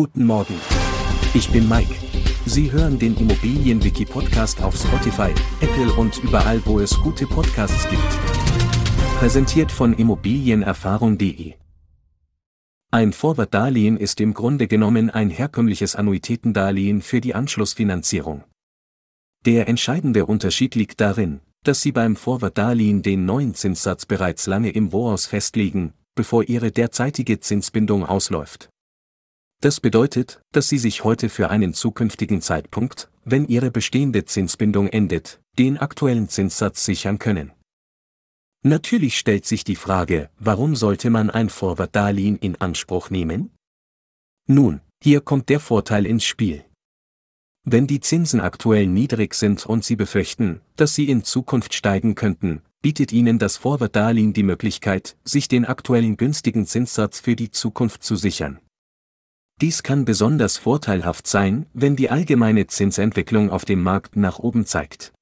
Guten Morgen. Ich bin Mike. Sie hören den Immobilienwiki-Podcast auf Spotify, Apple und überall, wo es gute Podcasts gibt. Präsentiert von Immobilienerfahrung.de. Ein Forward-Darlehen ist im Grunde genommen ein herkömmliches Annuitätendarlehen für die Anschlussfinanzierung. Der entscheidende Unterschied liegt darin, dass Sie beim Forward-Darlehen den neuen Zinssatz bereits lange im Voraus festlegen, bevor Ihre derzeitige Zinsbindung ausläuft. Das bedeutet, dass Sie sich heute für einen zukünftigen Zeitpunkt, wenn Ihre bestehende Zinsbindung endet, den aktuellen Zinssatz sichern können. Natürlich stellt sich die Frage, warum sollte man ein Forward-Darlehen in Anspruch nehmen? Nun, hier kommt der Vorteil ins Spiel. Wenn die Zinsen aktuell niedrig sind und Sie befürchten, dass sie in Zukunft steigen könnten, bietet Ihnen das Forward-Darlehen die Möglichkeit, sich den aktuellen günstigen Zinssatz für die Zukunft zu sichern. Dies kann besonders vorteilhaft sein, wenn die allgemeine Zinsentwicklung auf dem Markt nach oben zeigt.